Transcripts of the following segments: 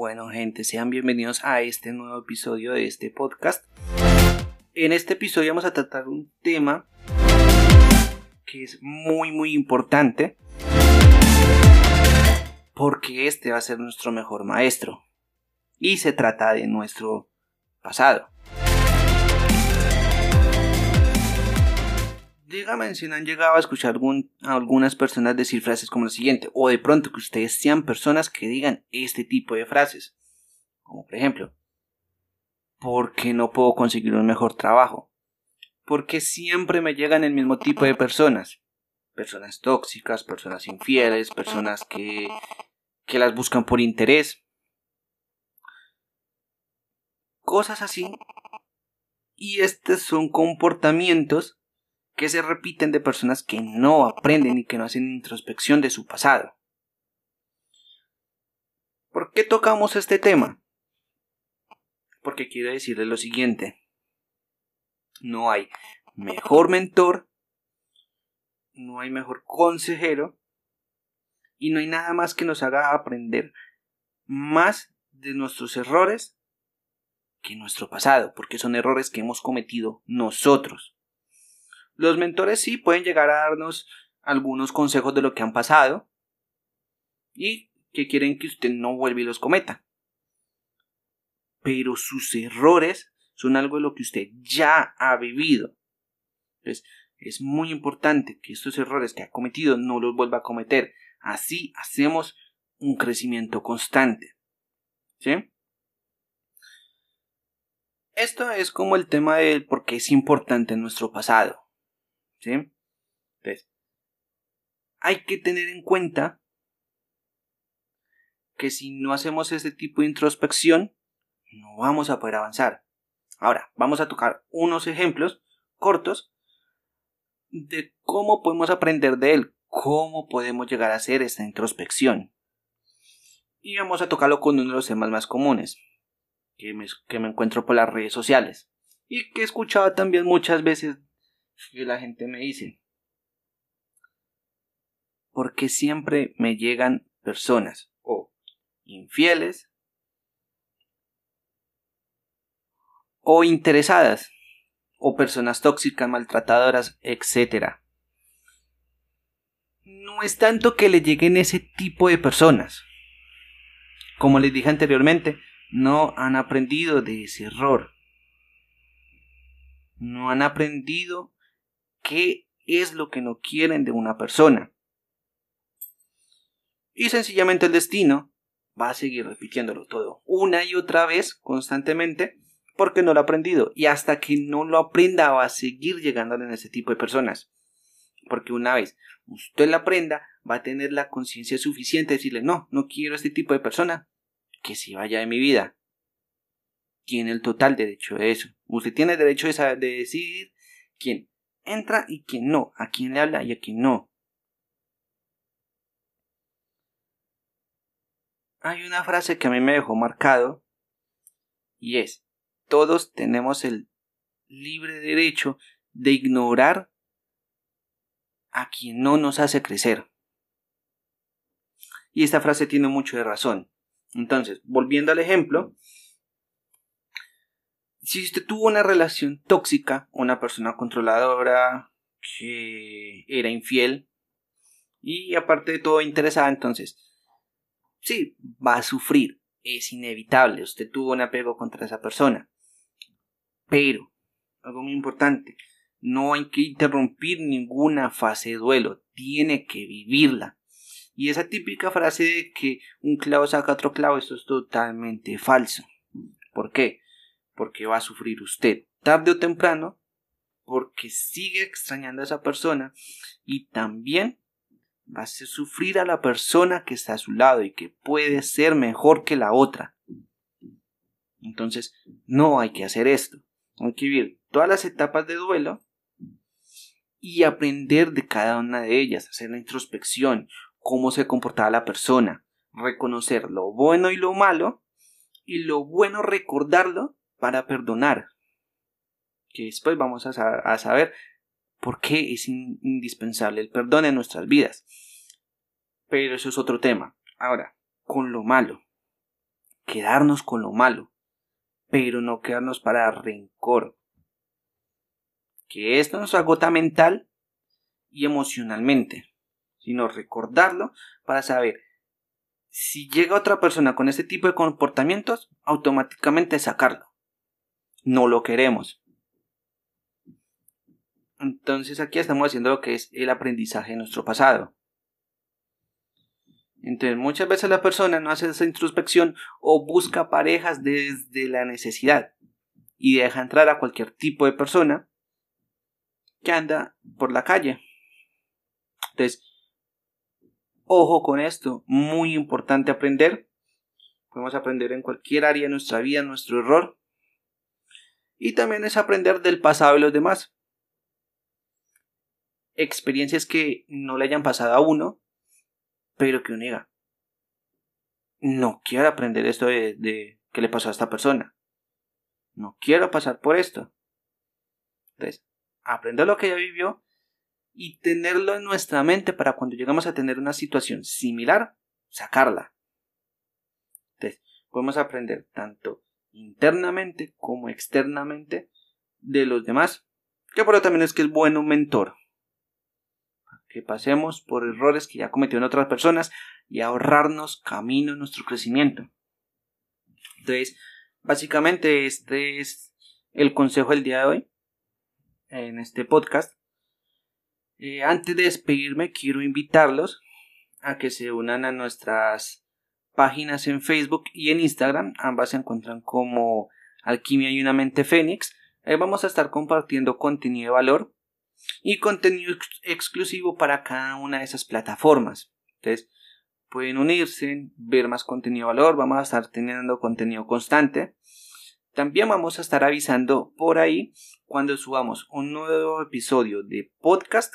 Bueno, gente, sean bienvenidos a este nuevo episodio de este podcast. En este episodio vamos a tratar un tema que es muy muy importante porque este va a ser nuestro mejor maestro y se trata de nuestro pasado. Dígame si no han llegado a escuchar a algunas personas decir frases como la siguiente, o de pronto que ustedes sean personas que digan este tipo de frases. Como por ejemplo, ¿por qué no puedo conseguir un mejor trabajo? Porque siempre me llegan el mismo tipo de personas. Personas tóxicas, personas infieles, personas que, que las buscan por interés. Cosas así. Y estos son comportamientos que se repiten de personas que no aprenden y que no hacen introspección de su pasado. ¿Por qué tocamos este tema? Porque quiero decirle lo siguiente. No hay mejor mentor, no hay mejor consejero y no hay nada más que nos haga aprender más de nuestros errores que nuestro pasado, porque son errores que hemos cometido nosotros. Los mentores sí pueden llegar a darnos algunos consejos de lo que han pasado y que quieren que usted no vuelva y los cometa. Pero sus errores son algo de lo que usted ya ha vivido. Entonces, es muy importante que estos errores que ha cometido no los vuelva a cometer. Así hacemos un crecimiento constante. ¿Sí? Esto es como el tema de por qué es importante nuestro pasado. ¿Sí? Entonces, hay que tener en cuenta que si no hacemos este tipo de introspección, no vamos a poder avanzar. Ahora, vamos a tocar unos ejemplos cortos de cómo podemos aprender de él, cómo podemos llegar a hacer esta introspección. Y vamos a tocarlo con uno de los temas más comunes que me, que me encuentro por las redes sociales y que he escuchado también muchas veces y la gente me dice, porque siempre me llegan personas o infieles o interesadas o personas tóxicas, maltratadoras, etc. No es tanto que le lleguen ese tipo de personas. Como les dije anteriormente, no han aprendido de ese error. No han aprendido qué es lo que no quieren de una persona. Y sencillamente el destino va a seguir repitiéndolo todo una y otra vez constantemente porque no lo ha aprendido y hasta que no lo aprenda va a seguir llegando en ese tipo de personas. Porque una vez usted lo aprenda va a tener la conciencia suficiente de decirle no, no quiero este tipo de persona que se vaya de mi vida. Tiene el total derecho de eso. Usted tiene derecho de, de decidir quién entra y quién no, a quién le habla y a quién no. Hay una frase que a mí me dejó marcado y es, todos tenemos el libre derecho de ignorar a quien no nos hace crecer. Y esta frase tiene mucho de razón. Entonces, volviendo al ejemplo, si usted tuvo una relación tóxica, una persona controladora que era infiel y aparte de todo interesada, entonces, sí, va a sufrir, es inevitable, usted tuvo un apego contra esa persona. Pero, algo muy importante, no hay que interrumpir ninguna fase de duelo, tiene que vivirla. Y esa típica frase de que un clavo saca otro clavo, esto es totalmente falso. ¿Por qué? Porque va a sufrir usted tarde o temprano porque sigue extrañando a esa persona y también va a sufrir a la persona que está a su lado y que puede ser mejor que la otra. Entonces, no hay que hacer esto. Hay que vivir todas las etapas de duelo y aprender de cada una de ellas, hacer la introspección, cómo se comportaba la persona, reconocer lo bueno y lo malo, y lo bueno recordarlo para perdonar. Que después vamos a, saber por qué es indispensable el perdón en nuestras vidas. Pero eso es otro tema. Ahora, con lo malo. quedarnos con lo malo, pero no quedarnos para rencor. Que esto nos agota mental y emocionalmente, sino recordarlo para saber si llega otra persona con este tipo de comportamientos, automáticamente sacarlo. No lo queremos. Entonces aquí estamos haciendo lo que es el aprendizaje de nuestro pasado. Entonces muchas veces la persona no hace esa introspección o busca parejas desde la necesidad y deja entrar a cualquier tipo de persona que anda por la calle. Entonces, ojo con esto, muy importante aprender. Podemos aprender en cualquier área de nuestra vida, nuestro error. Y también es aprender del pasado de los demás. Experiencias que no le hayan pasado a uno, pero que uno diga, no quiero aprender esto de, que le pasó a esta persona. No quiero pasar por esto. Entonces, aprender lo que ella vivió y tenerlo en nuestra mente para cuando llegamos a tener una situación similar, sacarla. Entonces, podemos aprender tanto internamente como externamente de los demás. Que por eso también es que es bueno un mentor. Que pasemos por errores que ya cometieron otras personas y ahorrarnos camino en nuestro crecimiento. Entonces, básicamente este es el consejo del día de hoy en este podcast. Eh, antes de despedirme, quiero invitarlos a que se unan a nuestras páginas en Facebook y en Instagram. Ambas se encuentran como Alquimia y una mente Fénix. Ahí vamos a estar compartiendo contenido de valor y contenido exclusivo para cada una de esas plataformas. Entonces, pueden unirse, ver más contenido de valor. Vamos a estar teniendo contenido constante. También vamos a estar avisando por ahí cuando subamos un nuevo episodio de podcast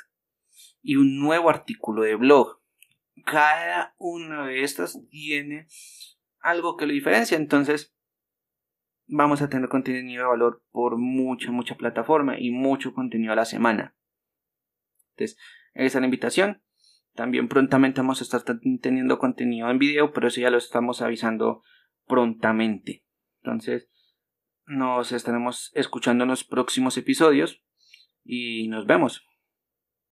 y un nuevo artículo de blog. Cada una de estas tiene algo que lo diferencia, entonces vamos a tener contenido de valor por mucha, mucha plataforma y mucho contenido a la semana. Entonces, esa es la invitación. También prontamente vamos a estar teniendo contenido en video, pero eso ya lo estamos avisando prontamente. Entonces, nos estaremos escuchando en los próximos episodios y nos vemos.